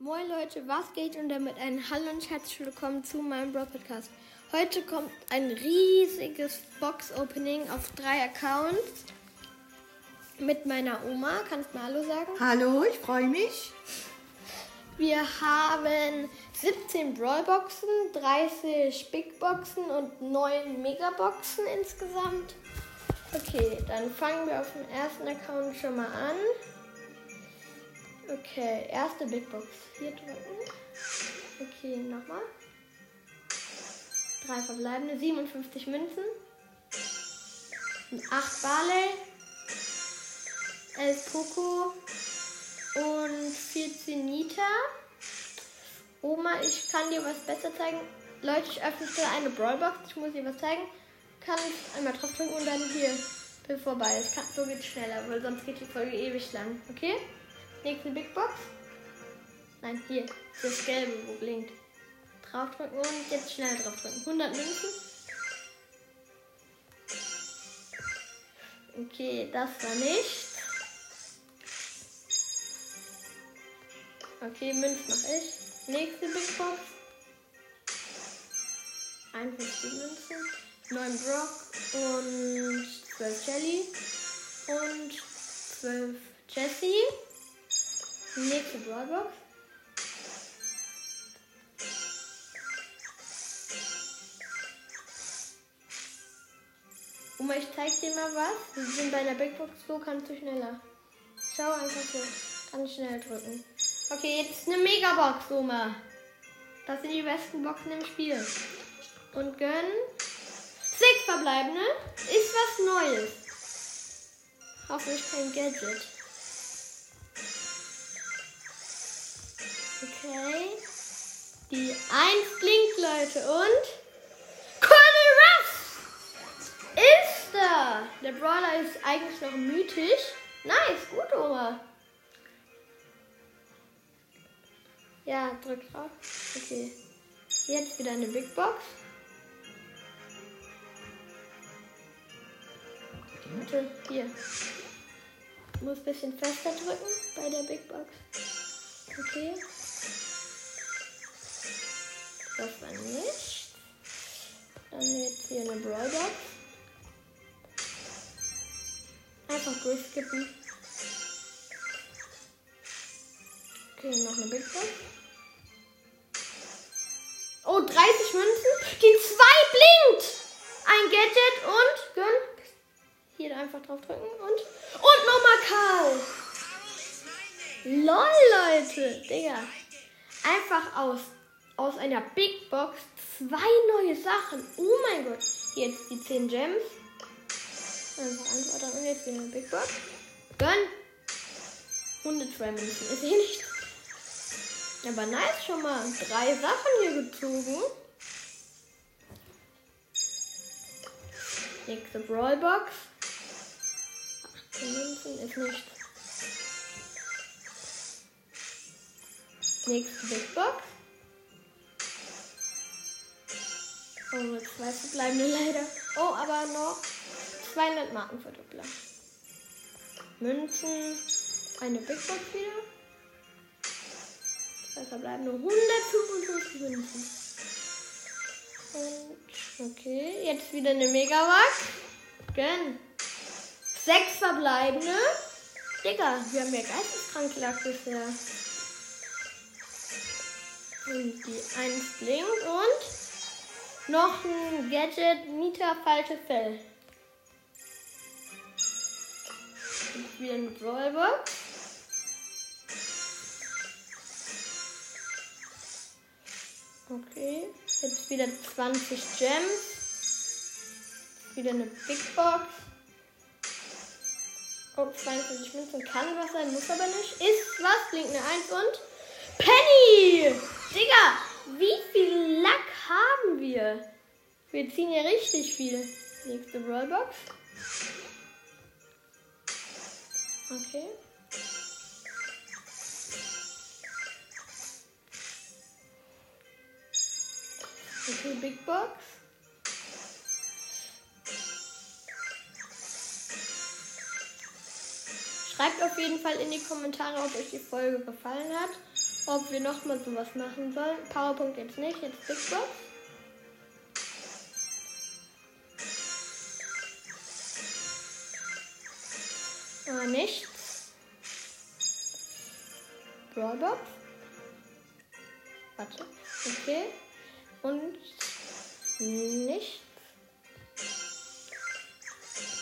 Moin Leute, was geht und damit ein Hallo und herzlich willkommen zu meinem Bro Podcast. Heute kommt ein riesiges Box-Opening auf drei Accounts mit meiner Oma. Kannst du mal Hallo sagen? Hallo, ich freue mich. Wir haben 17 Brawl-Boxen, 30 Big-Boxen und 9 Mega-Boxen insgesamt. Okay, dann fangen wir auf dem ersten Account schon mal an. Okay, erste Big Box. Hier drücken. Okay, nochmal. Drei verbleibende, 57 Münzen. 8 Barley. 11 Poco. Und 14 Nita. Oma, ich kann dir was besser zeigen. Leute, ich öffne schnell eine Brawlbox. Ich muss dir was zeigen. Kann ich einmal drauf drücken und dann hier bis vorbei. Es kann, so geht schneller, weil sonst geht die Folge ewig lang. Okay? Nächste Big Box. Nein, hier. Das gelbe, wo blinkt. Draufdrücken und jetzt schnell draufdrücken. 100 Münzen. Okay, das war nicht. Okay, Münz mach ich. Nächste Big Box. 51 Münzen. 9 Brock und 12 Jelly. Und 12 Jessie. Nächste Brawlbox. Oma, ich zeig dir mal was. Wir sind bei der Big Box, so kannst du schneller. Schau einfach so. Ganz schnell drücken. Okay, jetzt eine Megabox, Oma. Das sind die besten Boxen im Spiel. Und gönnen. Sechs verbleibende. Ist was Neues. Hoffentlich kein Gadget. Okay. Die 1 blinkt, Leute. Und. Colonel Ruff! Ist da! Der Brawler ist eigentlich noch mythisch. Nice, gut, Oma. Ja, drück drauf. Okay. Jetzt wieder eine Big Box. Warte, hier. Ich muss ein bisschen fester drücken bei der Big Box. Okay. Das war nicht. Dann jetzt hier eine Brawlbox. Einfach durchskippen. Okay, noch eine Big Box. Oh, 30 Münzen. Die 2 blinkt. Ein Gadget und gönn. Hier einfach drauf drücken und. Und nochmal Karl. Lol, Leute. Digga. Einfach aus, aus einer Big Box zwei neue Sachen. Oh mein Gott. Jetzt die 10 Gems. Einfach antworten und jetzt wieder eine Big Box. Gönn. 102 Münzen. Ist eh nicht. Aber nice schon mal. Drei Sachen hier gezogen. Nächste Brawlbox. 18 Münzen ist nicht. Nächste Big Box. Oh, nur zwei verbleibende leider. Oh, aber noch 200 Marken für Doppler. Münzen. Eine Big Box wieder. Zwei verbleibende 155 Münzen. Und okay, jetzt wieder eine Megabox. Gönn. Sechs verbleibende. Digga, wir haben ja geisteskrank Lack bisher. Und die 1 blinkt und noch ein Gadget Nita falsche Fell. Und wieder eine Brawlbox. Okay, jetzt wieder 20 Gems. Wieder eine Big Box. Oh, 42 Münzen kann was sein, muss aber nicht. Ist was, blinkt eine 1 und Penny! Digga, wie viel Lack haben wir? Wir ziehen ja richtig viel. Nächste Rollbox. Okay. Okay, Big Box. Schreibt auf jeden Fall in die Kommentare, ob euch die Folge gefallen hat. Ob wir nochmal sowas machen sollen. Powerpunkt jetzt nicht, jetzt Big Box. Aber nichts. Brawlbox. Warte. Okay. Und nichts.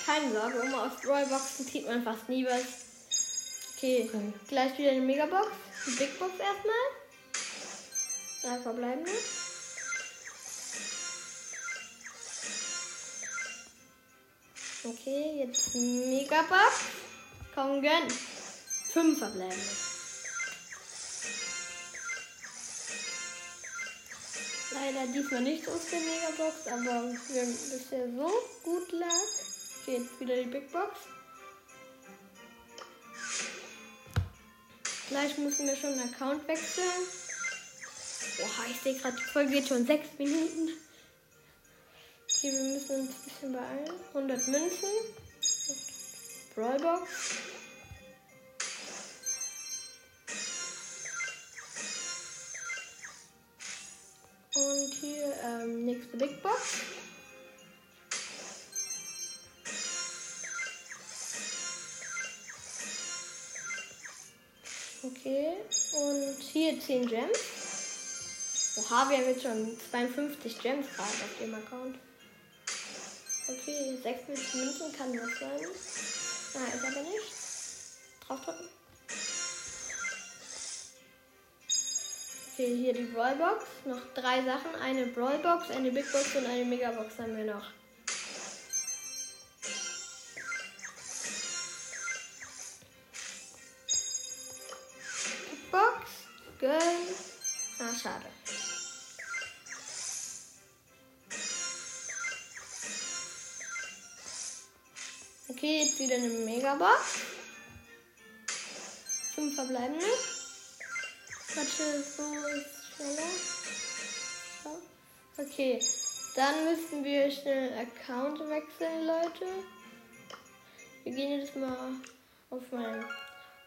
Keine Sorge, um aus Brawlboxen zieht man fast nie was. Okay, gleich wieder eine Megabox. Die Big Box erstmal. Drei verbleibende. Okay, jetzt Megabox. Komm, gönn. Fünf verbleibende. Leider diesmal nicht aus der Megabox, aber wir bisher so gut lag. Okay, jetzt wieder die Big Box. Gleich müssen wir schon einen Account wechseln. Boah, ich sehe gerade, die Folge geht schon sechs Minuten. Okay, wir müssen uns ein bisschen beeilen. 100 Münzen. Brawlbox. Und hier ähm, nächste Big Box. Und hier 10 Gems. Oha, wir haben jetzt schon 52 Gems gerade auf dem Account. Okay, 46 Münzen kann was sein. Ah, ist aber nicht. Draufdrücken. Okay, hier die Brawlbox. Noch drei Sachen. Eine Brawlbox, eine Big Box und eine Megabox haben wir noch. Schade. Okay, jetzt wieder eine Megabox. Fünf verbleibende. Warte, so ist schneller. Okay, dann müssen wir schnell Account wechseln, Leute. Wir gehen jetzt mal auf meinen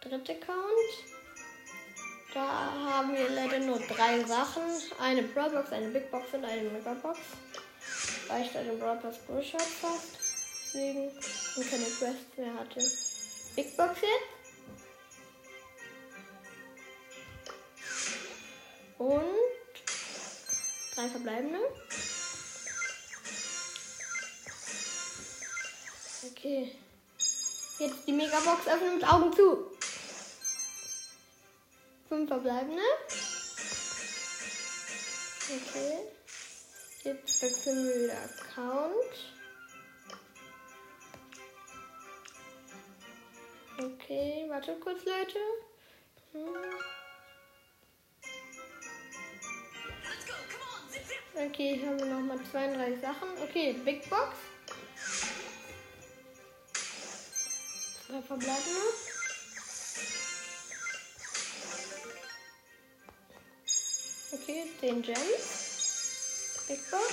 dritten Account. Da haben wir leider nur drei Sachen. Eine Brawlbox, eine Big Box und eine Megabox. Weil ich da den Brawlbox durchschaut fast. Deswegen und keine Quests mehr hatte. Big Box jetzt. Und drei verbleibende. Okay. Jetzt die Megabox öffnen mit Augen zu. Fünf verbleibende. Okay. Jetzt wechseln wir wieder Account. Okay, warte kurz, Leute. Okay, hier haben wir nochmal 32 Sachen. Okay, Big Box. Zwei verbleibende. Okay, 10 Gems. Big Box.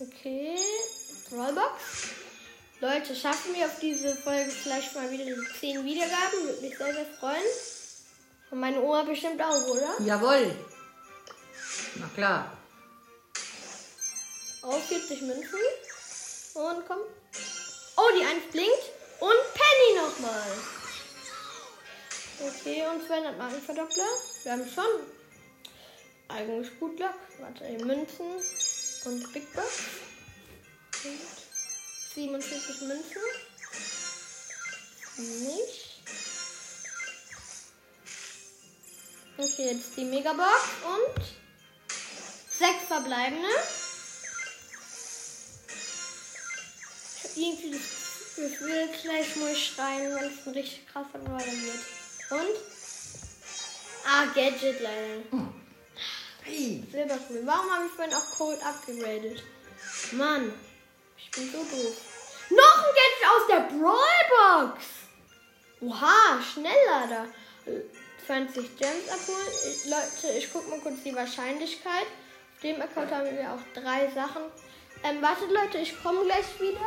Okay, Rollbox. Leute, schaffen wir auf diese Folge vielleicht mal wieder die 10 Wiedergaben? Würde mich sehr, sehr freuen. Und meine Oma bestimmt auch, oder? Jawohl. Na klar. Auf 40 Münzen. Und komm. Oh, die 1 blinkt. Und Penny nochmal. Okay, und 200 Markenverdoppler. Wir haben schon eigentlich gut Glück. Warte, Münzen und Big Box. Und 47 Münzen. Nicht. Okay, jetzt die Megabox und 6 verbleibende. Irgendwie das Gefühl, gleich muss ich schreien, wenn es ein richtig krasser Brawler wird. Und? Ah, Gadget leider. Hey. Silberkuhl. Warum habe ich vorhin auch Cold abgegradet? Mann, ich bin so doof. Noch ein Gadget aus der Brawlbox. Oha, schneller da. 20 Gems abholen. Ich, Leute, ich guck mal kurz die Wahrscheinlichkeit. Auf dem Account haben wir auch drei Sachen. Ähm, wartet Leute, ich komme gleich wieder.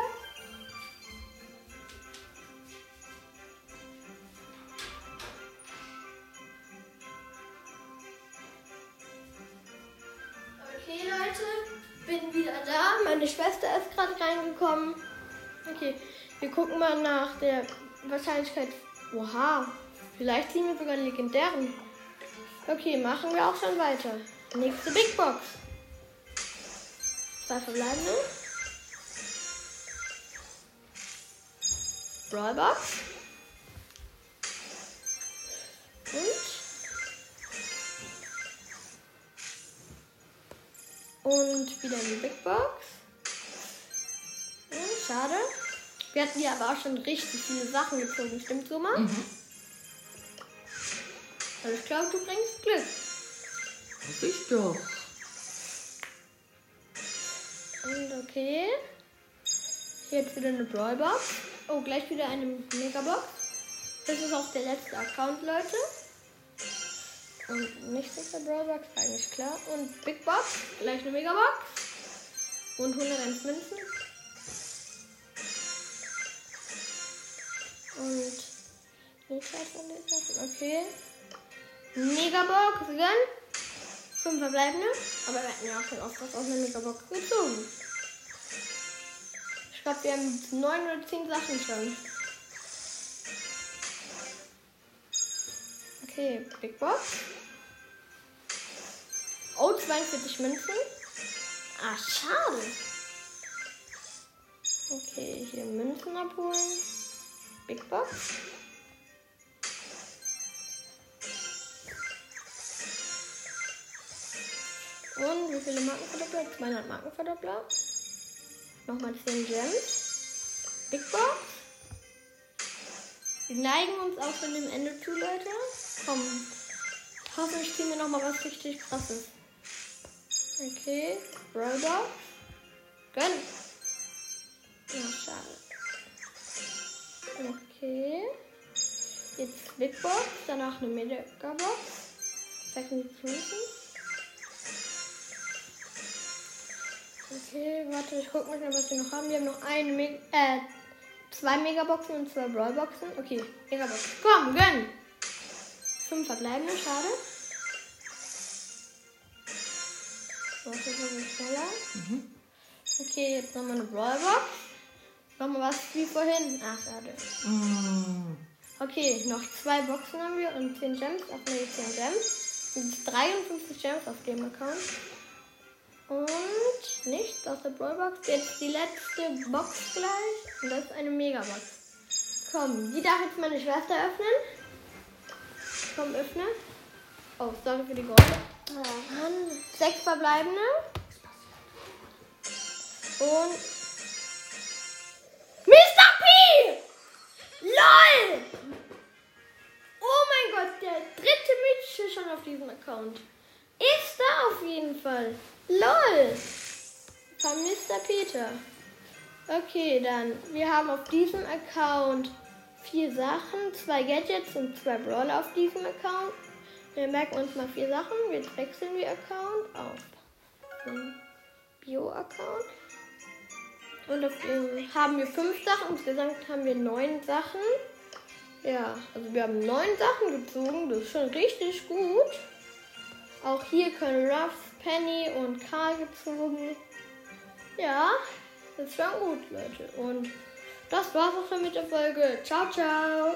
Okay, Leute, bin wieder da. Meine Schwester ist gerade reingekommen. Okay, wir gucken mal nach der Wahrscheinlichkeit. Oha, vielleicht ziehen wir sogar legendären. Okay, machen wir auch schon weiter. Nächste Big Box. Zwei verbleibende. Brawlbox. Und. Und wieder eine Big Box. Hm, schade. Wir hatten hier aber auch schon richtig viele Sachen gezogen, stimmt so mal? Mhm. Also ich glaube, du bringst Glück. Hab ich doch. Und okay. Jetzt wieder eine Brawlbox. Oh, gleich wieder eine Megabox. Das ist auch der letzte Account, Leute. Und nicht mit der Brawlbox, eigentlich klar. Und Big Box, gleich eine Megabox. Und 101 Münzen. Und nicht was von den. Okay. Megabox, gönn. Fünf verbleibende. Aber wir hatten ja auch schon oft was aus einer Megabox gezogen. Ich glaube, wir haben neun oder zehn Sachen schon. Okay, Big Box. Oh, 42 Münzen. Ah, schade. Okay, hier Münzen abholen. Big Box. Und wie viele Markenverdoppler? 200 Markenverdoppler. Nochmal 10 Gems. Big Box. Wir neigen uns auch von dem Ende zu, Leute. Komm. Hoffentlich kriegen wir nochmal was richtig krasses. Okay. Rollbox. Gönn. Ja, schade. Okay. Jetzt Big Box, danach eine Megabox. Sag nicht prüfen. Okay, warte, ich guck mal, was wir noch haben. Wir haben noch eine Meg äh, zwei Megaboxen und zwei Brawlboxen. Okay, Megabox. Komm, gönn! Fünf verbleibende, schade. Warte, das ist schneller. Mhm. Okay, jetzt nochmal eine Brawlbox. Nochmal was wie vorhin. Ach, schade. Mm. Okay, noch zwei Boxen haben wir und 10 Gems. Ach nee, 10 Gems. Und 53 Gems auf dem Account. Und nichts aus der Brawlbox. Jetzt die letzte Box gleich. Und das ist eine Megabox. Komm, die darf jetzt meine Schwester öffnen. Komm, öffne. Oh, sorry für die Geräusche. Sechs verbleibende. Und. Mr. P! LOL! Oh mein Gott, der dritte Mädchen schon auf diesem Account. Ist da auf jeden Fall. LOL! Von Mr. Peter. Okay, dann. Wir haben auf diesem Account vier Sachen, zwei Gadgets und zwei Brawler auf diesem Account. Wir merken uns mal vier Sachen. Jetzt wechseln wir Account auf den Bio-Account. Und auf dem haben wir fünf Sachen. Insgesamt haben wir neun Sachen. Ja, also wir haben neun Sachen gezogen. Das ist schon richtig gut. Auch hier können Ruffs, Penny und Karl gezogen. Ja, das war gut, Leute. Und das war's auch schon mit der Folge. Ciao, ciao.